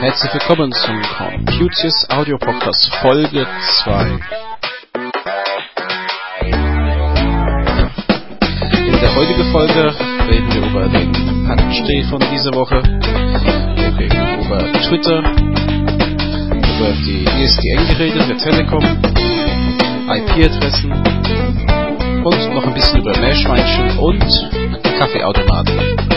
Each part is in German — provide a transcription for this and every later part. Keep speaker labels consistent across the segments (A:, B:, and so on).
A: Herzlich willkommen zum Computius Audio Podcast Folge 2. In der heutigen Folge reden wir über den Day von dieser Woche. Wir reden über Twitter, über die ISDN-Geräte der Telekom, IP-Adressen und noch ein bisschen über Meerschweinchen und Kaffeeautomaten.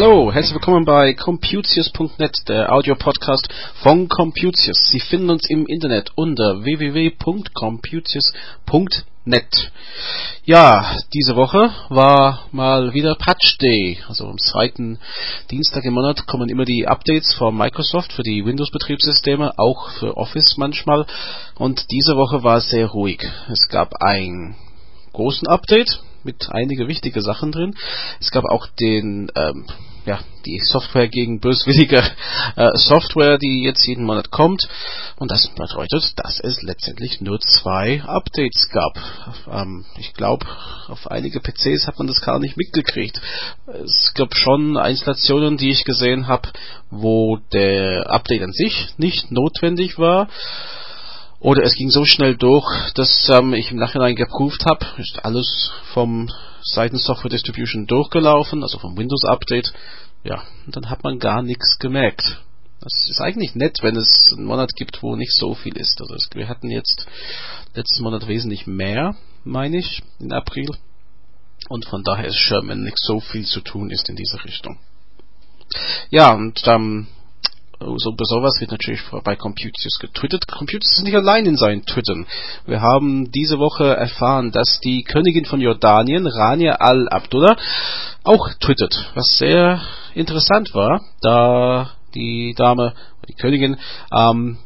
A: Hallo, herzlich willkommen bei Computius.net, der Audio-Podcast von Computius. Sie finden uns im Internet unter www.computius.net. Ja, diese Woche war mal wieder Patch Day. Also am zweiten Dienstag im Monat kommen immer die Updates von Microsoft für die Windows-Betriebssysteme, auch für Office manchmal. Und diese Woche war sehr ruhig. Es gab ein großen Update mit einige wichtige Sachen drin. Es gab auch den ähm, ja, die Software gegen böswillige äh, Software, die jetzt jeden Monat kommt. Und das bedeutet, dass es letztendlich nur zwei Updates gab. Ähm, ich glaube, auf einige PCs hat man das gar nicht mitgekriegt. Es gab schon Installationen, die ich gesehen habe, wo der Update an sich nicht notwendig war. Oder es ging so schnell durch, dass ähm, ich im Nachhinein geprüft habe, ist alles vom Seiten Software Distribution durchgelaufen, also vom Windows Update. Ja, und dann hat man gar nichts gemerkt. Das ist eigentlich nett, wenn es einen Monat gibt, wo nicht so viel ist. Also wir hatten jetzt letzten Monat wesentlich mehr, meine ich, in April. Und von daher ist es wenn nicht so viel zu tun ist in dieser Richtung. Ja, und ähm, so über sowas wird natürlich bei Computius getwittert. Computius ist nicht allein in seinen Twittern. Wir haben diese Woche erfahren, dass die Königin von Jordanien, Rania al-Abdullah, auch twittert, was sehr interessant war, da die Dame, die Königin, ähm,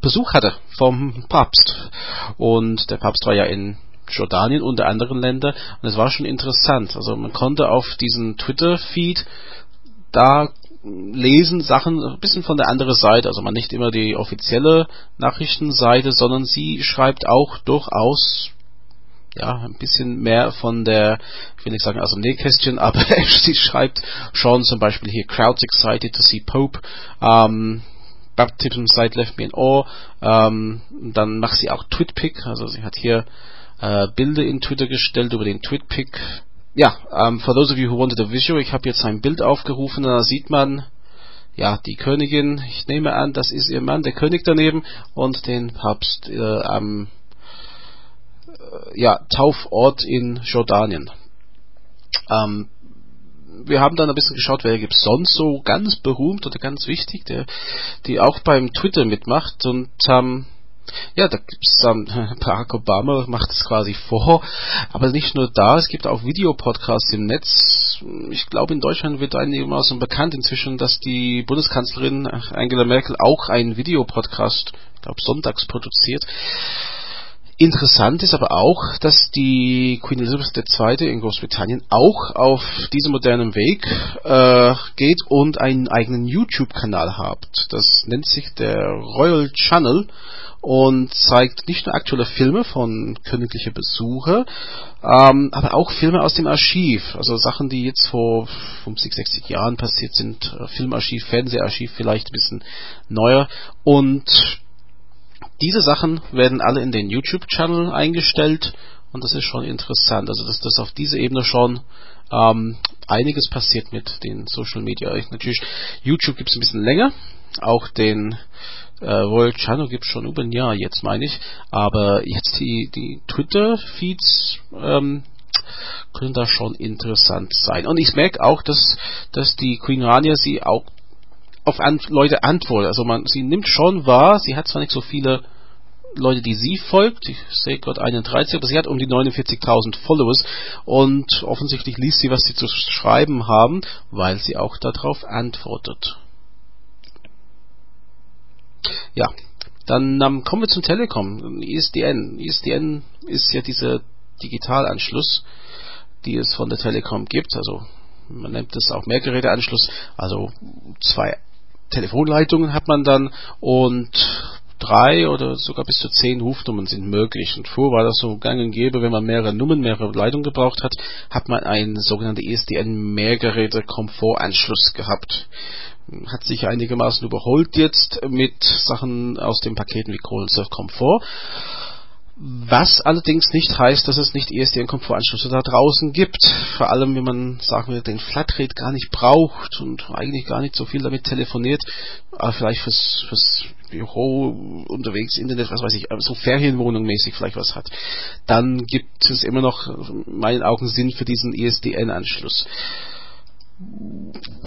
A: Besuch hatte vom Papst. Und der Papst war ja in Jordanien unter anderen Ländern und es war schon interessant. Also man konnte auf diesen Twitter-Feed da lesen Sachen ein bisschen von der anderen Seite, also man nicht immer die offizielle Nachrichtenseite, sondern sie schreibt auch durchaus ja, ein bisschen mehr von der, ich will nicht sagen aus dem Nähkästchen, aber sie schreibt schon zum Beispiel hier Crowds excited to see Pope, ähm, Baptism site left me in awe, ähm, dann macht sie auch Twitpic, also sie hat hier äh, Bilder in Twitter gestellt über den Twitpic ja, um, for those of you who wanted a visual, ich habe jetzt ein Bild aufgerufen, da sieht man ja die Königin, ich nehme an, das ist ihr Mann, der König daneben und den Papst äh, am äh, ja, Taufort in Jordanien. Ähm, wir haben dann ein bisschen geschaut, wer gibt sonst so ganz berühmt oder ganz wichtig, der die auch beim Twitter mitmacht und ähm, ja, da gibt's dann, Barack Obama macht es quasi vor, aber nicht nur da, es gibt auch Videopodcasts im Netz. Ich glaube, in Deutschland wird einigermaßen bekannt inzwischen, dass die Bundeskanzlerin Angela Merkel auch einen Videopodcast, ich glaube, sonntags produziert. Interessant ist aber auch, dass die Queen Elizabeth II. in Großbritannien auch auf diesem modernen Weg äh, geht und einen eigenen YouTube-Kanal hat. Das nennt sich der Royal Channel und zeigt nicht nur aktuelle Filme von königlichen Besucher, ähm, aber auch Filme aus dem Archiv, also Sachen, die jetzt vor 50, 60 Jahren passiert sind, äh, Filmarchiv, Fernseharchiv vielleicht ein bisschen neuer und diese Sachen werden alle in den YouTube-Channel eingestellt und das ist schon interessant, also dass das auf dieser Ebene schon ähm, einiges passiert mit den Social Media. Natürlich, YouTube gibt es ein bisschen länger, auch den äh, Royal Channel gibt es schon über ein Jahr jetzt, meine ich. Aber jetzt die, die Twitter-Feeds ähm, können da schon interessant sein. Und ich merke auch, dass, dass die Queen Rania sie auch auf Leute antwortet. Also man, sie nimmt schon wahr, sie hat zwar nicht so viele Leute, die sie folgt. Ich sehe gerade 31, aber sie hat um die 49.000 Followers und offensichtlich liest sie, was sie zu schreiben haben, weil sie auch darauf antwortet. Ja, dann ähm, kommen wir zum Telekom, ISDN. ISDN ist ja dieser Digitalanschluss, die es von der Telekom gibt. Also man nennt es auch Mehrgeräteanschluss. Also zwei Telefonleitungen hat man dann und drei oder sogar bis zu zehn Rufnummern sind möglich. Und vor war das so gang und gäbe, wenn man mehrere Nummern, mehrere Leitungen gebraucht hat, hat man einen sogenannten ESDN Mehrgeräte Komfortanschluss gehabt. Hat sich einigermaßen überholt jetzt mit Sachen aus den Paketen wie Kohlenstoff Komfort. Was allerdings nicht heißt, dass es nicht ESDN-Komfortanschlüsse da draußen gibt. Vor allem, wenn man, sagen wir, den Flatrate gar nicht braucht und eigentlich gar nicht so viel damit telefoniert, aber vielleicht fürs, fürs Büro unterwegs, Internet, was weiß ich, so Ferienwohnung mäßig vielleicht was hat. Dann gibt es immer noch, in meinen Augen, Sinn für diesen ESDN-Anschluss.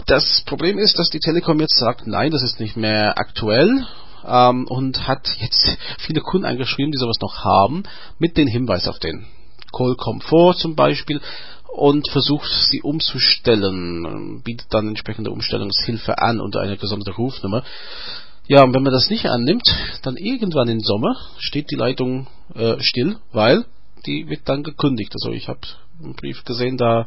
A: Das Problem ist, dass die Telekom jetzt sagt, nein, das ist nicht mehr aktuell ähm, und hat jetzt viele Kunden angeschrieben, die sowas noch haben, mit dem Hinweis auf den Call Comfort zum Beispiel und versucht sie umzustellen, bietet dann entsprechende Umstellungshilfe an unter einer gesonderte Rufnummer. Ja, und wenn man das nicht annimmt, dann irgendwann im Sommer steht die Leitung äh, still, weil die wird dann gekündigt. Also ich habe einen Brief gesehen, da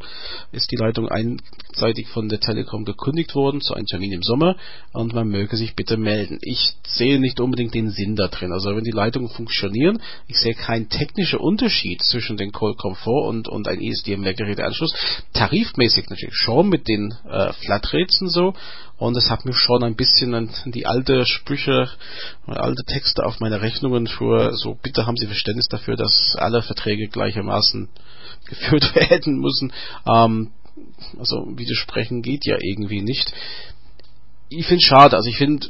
A: ist die Leitung einseitig von der Telekom gekündigt worden zu einem Termin im Sommer und man möge sich bitte melden. Ich sehe nicht unbedingt den Sinn da drin. Also wenn die Leitungen funktionieren, ich sehe keinen technischen Unterschied zwischen den Call Comfort und, und ein ESDM-Geräteanschluss. Tarifmäßig natürlich schon mit den äh, Flatrates und so und es hat mir schon ein bisschen an die alte Sprüche, alte Texte auf meine Rechnungen für so, bitte haben Sie Verständnis dafür, dass alle Verträge gleichermaßen geführt werden müssen. Ähm, also widersprechen geht ja irgendwie nicht. Ich finde es schade, also ich finde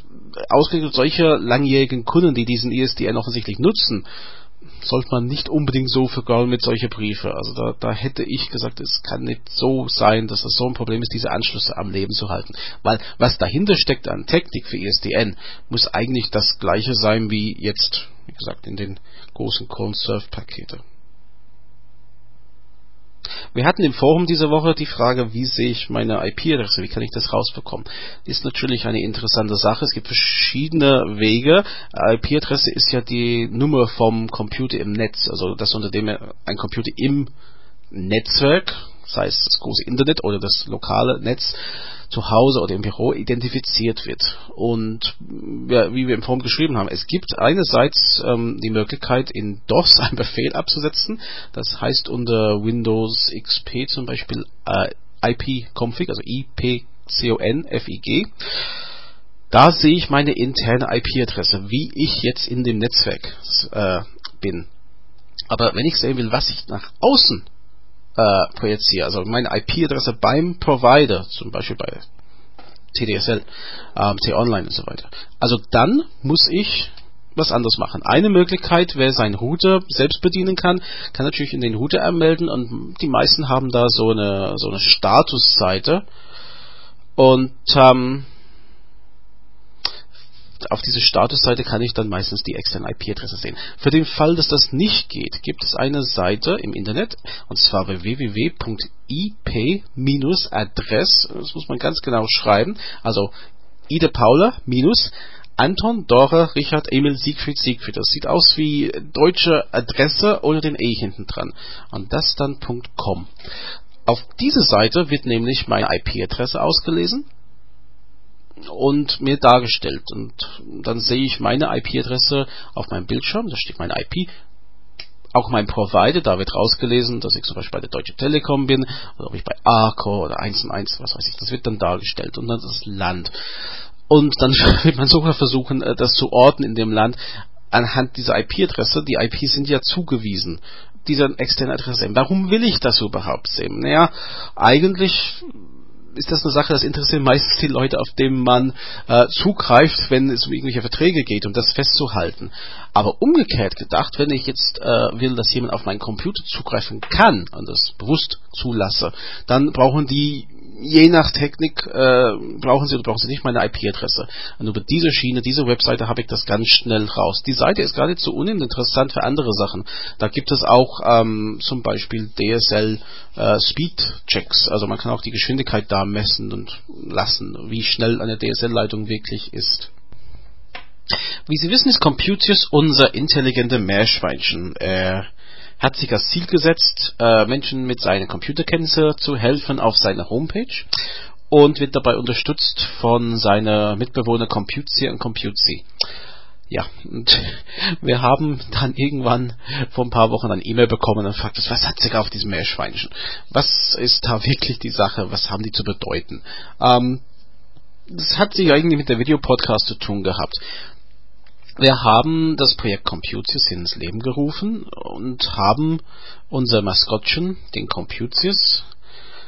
A: ausgerechnet solche langjährigen Kunden, die diesen ISDN offensichtlich nutzen, sollte man nicht unbedingt so vergaulen mit solche Briefe. Also da, da hätte ich gesagt, es kann nicht so sein, dass das so ein Problem ist, diese Anschlüsse am Leben zu halten. Weil was dahinter steckt an Technik für ISDN, muss eigentlich das gleiche sein wie jetzt, wie gesagt, in den großen Cone-Surf-Pakete. Wir hatten im Forum diese Woche die Frage, wie sehe ich meine IP-Adresse, wie kann ich das rausbekommen? Ist natürlich eine interessante Sache. Es gibt verschiedene Wege. IP-Adresse ist ja die Nummer vom Computer im Netz, also das unter dem ein Computer im Netzwerk, sei es das große Internet oder das lokale Netz, zu Hause oder im Büro identifiziert wird. Und ja, wie wir im Forum geschrieben haben, es gibt einerseits ähm, die Möglichkeit, in DOS einen Befehl abzusetzen. Das heißt unter Windows XP zum Beispiel äh, ipconfig, also ipconfig. Da sehe ich meine interne IP-Adresse, wie ich jetzt in dem Netzwerk äh, bin. Aber wenn ich sehen will, was ich nach außen äh, projiziere, also meine IP-Adresse beim Provider, zum Beispiel bei TDSL, ähm, T-Online und so weiter. Also dann muss ich was anderes machen. Eine Möglichkeit, wer seinen Router selbst bedienen kann, kann natürlich in den Router anmelden und die meisten haben da so eine so eine Statusseite und ähm, auf diese Statusseite kann ich dann meistens die externe IP-Adresse sehen. Für den Fall, dass das nicht geht, gibt es eine Seite im Internet und zwar www.ip-adress, das muss man ganz genau schreiben, also Ide Paula minus Anton, Dora, Richard, Emil, Siegfried, Siegfried. Das sieht aus wie deutsche Adresse ohne den E hinten dran. Und das dann .com. Auf diese Seite wird nämlich meine IP-Adresse ausgelesen und mir dargestellt. Und dann sehe ich meine IP-Adresse auf meinem Bildschirm, da steht meine IP, auch mein Provider, da wird rausgelesen, dass ich zum Beispiel bei der Deutsche Telekom bin, oder ob ich bei Arco oder 1 und 1, was weiß ich, das wird dann dargestellt und dann das Land. Und dann wird man sogar versuchen, äh, das zu orten in dem Land anhand dieser IP-Adresse. Die IPs sind ja zugewiesen dieser externen Adresse. Warum will ich das überhaupt sehen? Naja, eigentlich ist das eine Sache, das interessiert meistens die Leute, auf denen man äh, zugreift, wenn es um irgendwelche Verträge geht, um das festzuhalten. Aber umgekehrt gedacht, wenn ich jetzt äh, will, dass jemand auf meinen Computer zugreifen kann und das bewusst zulasse, dann brauchen die je nach Technik äh, brauchen Sie oder brauchen Sie nicht meine IP-Adresse. Und über diese Schiene, diese Webseite habe ich das ganz schnell raus. Die Seite ist so uninteressant für andere Sachen. Da gibt es auch ähm, zum Beispiel DSL äh, Speed Checks. Also man kann auch die Geschwindigkeit da messen und lassen, wie schnell eine DSL-Leitung wirklich ist. Wie Sie wissen, ist Computius unser intelligente Meerschweinchen. Er hat sich als Ziel gesetzt, äh, Menschen mit seinen Computerkenntnissen zu helfen auf seiner Homepage und wird dabei unterstützt von seiner Mitbewohner Computzi und Computzi. Ja, und wir haben dann irgendwann vor ein paar Wochen ein E-Mail bekommen und fragt uns, was hat sich auf diesem Meerschweinchen? Was ist da wirklich die Sache? Was haben die zu bedeuten? Ähm, das hat sich eigentlich mit der Videopodcast zu tun gehabt. Wir haben das Projekt Computius ins Leben gerufen und haben unser Maskottchen, den Computius,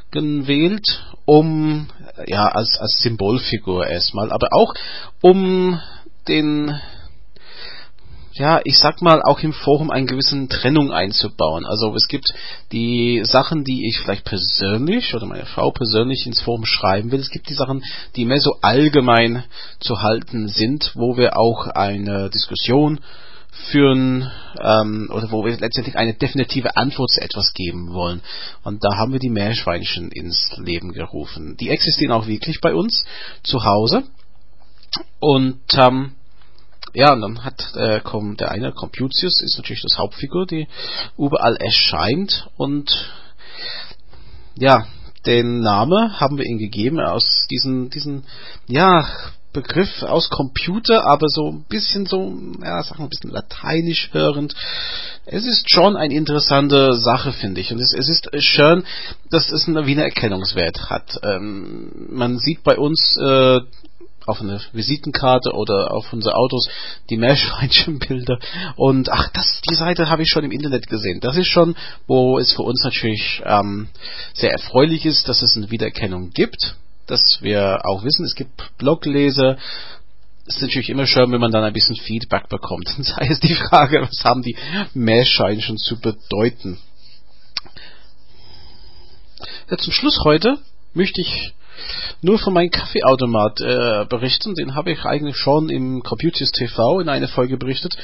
A: gewählt, um ja als als Symbolfigur erstmal, aber auch um den ja, ich sag mal, auch im Forum eine gewisse Trennung einzubauen. Also es gibt die Sachen, die ich vielleicht persönlich oder meine Frau persönlich ins Forum schreiben will. Es gibt die Sachen, die mehr so allgemein zu halten sind, wo wir auch eine Diskussion führen ähm, oder wo wir letztendlich eine definitive Antwort zu etwas geben wollen. Und da haben wir die Meerschweinchen ins Leben gerufen. Die existieren auch wirklich bei uns zu Hause. Und ähm, ja, und dann hat äh, kommt der eine, Computius, ist natürlich das Hauptfigur, die überall erscheint und ja, den Name haben wir ihm gegeben aus diesen, diesen, ja, Begriff aus Computer, aber so ein bisschen so, ja, wir ein bisschen lateinisch hörend. Es ist schon eine interessante Sache, finde ich. Und es, es ist schön, dass es einen Wiener Erkennungswert hat. Ähm, man sieht bei uns äh, auf eine Visitenkarte oder auf unsere Autos die Meerschweinchenbilder und ach, das, die Seite habe ich schon im Internet gesehen. Das ist schon, wo es für uns natürlich ähm, sehr erfreulich ist, dass es eine Wiedererkennung gibt, dass wir auch wissen, es gibt Blogleser, ist natürlich immer schön, wenn man dann ein bisschen Feedback bekommt. Sei es die Frage, was haben die Meerschweinchen zu bedeuten. Ja, zum Schluss heute möchte ich nur von meinem Kaffeeautomat äh, berichten. Den habe ich eigentlich schon im Computius TV in einer Folge berichtet.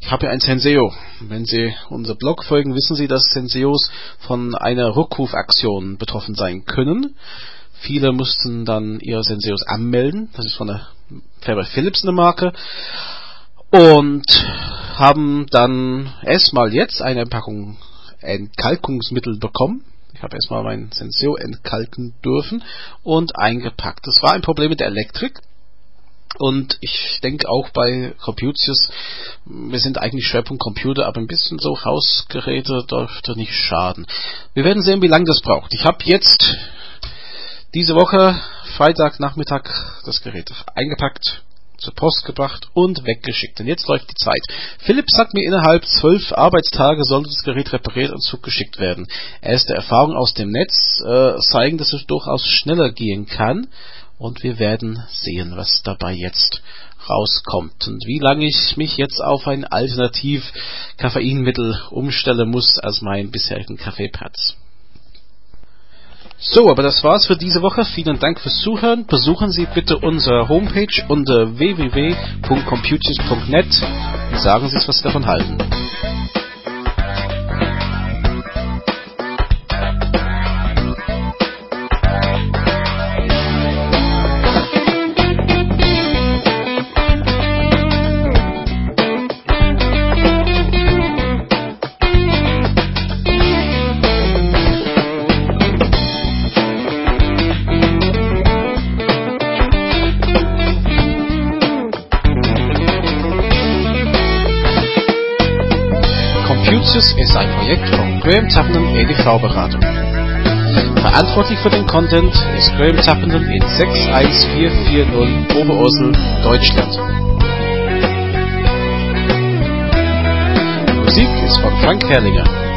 A: Ich habe ja ein Senseo. Wenn Sie unser Blog folgen, wissen Sie, dass Senseos von einer Rückrufaktion betroffen sein können. Viele mussten dann ihre Senseos anmelden. Das ist von der Faber Philips eine Marke. Und haben dann erstmal jetzt eine Packung Entkalkungsmittel bekommen ich habe erstmal mein Senseo entkalken dürfen und eingepackt. Das war ein Problem mit der Elektrik. Und ich denke auch bei Computius, wir sind eigentlich Schwerpunkt Computer, aber ein bisschen so Hausgeräte dürfte nicht schaden. Wir werden sehen, wie lange das braucht. Ich habe jetzt diese Woche, Freitagnachmittag, das Gerät eingepackt, zur Post gebracht und weggeschickt. Und jetzt läuft die Zeit. Philipp sagt mir, innerhalb zwölf Arbeitstage sollte das Gerät repariert und zugeschickt werden. Erste Erfahrungen aus dem Netz äh, zeigen, dass es durchaus schneller gehen kann. Und wir werden sehen, was dabei jetzt rauskommt und wie lange ich mich jetzt auf ein alternativ Koffeinmittel umstellen muss als meinen bisherigen Kaffeepads. So, aber das war's für diese Woche. Vielen Dank fürs Zuhören. Besuchen Sie bitte unsere Homepage unter www.computers.net und sagen Sie, was Sie davon halten. Ist ein Projekt von Graham Tappenden EDV-Beratung. Verantwortlich für den Content ist Graham Tappenden in 61440 Oberursel, Deutschland. Musik ist von Frank Herrlinger.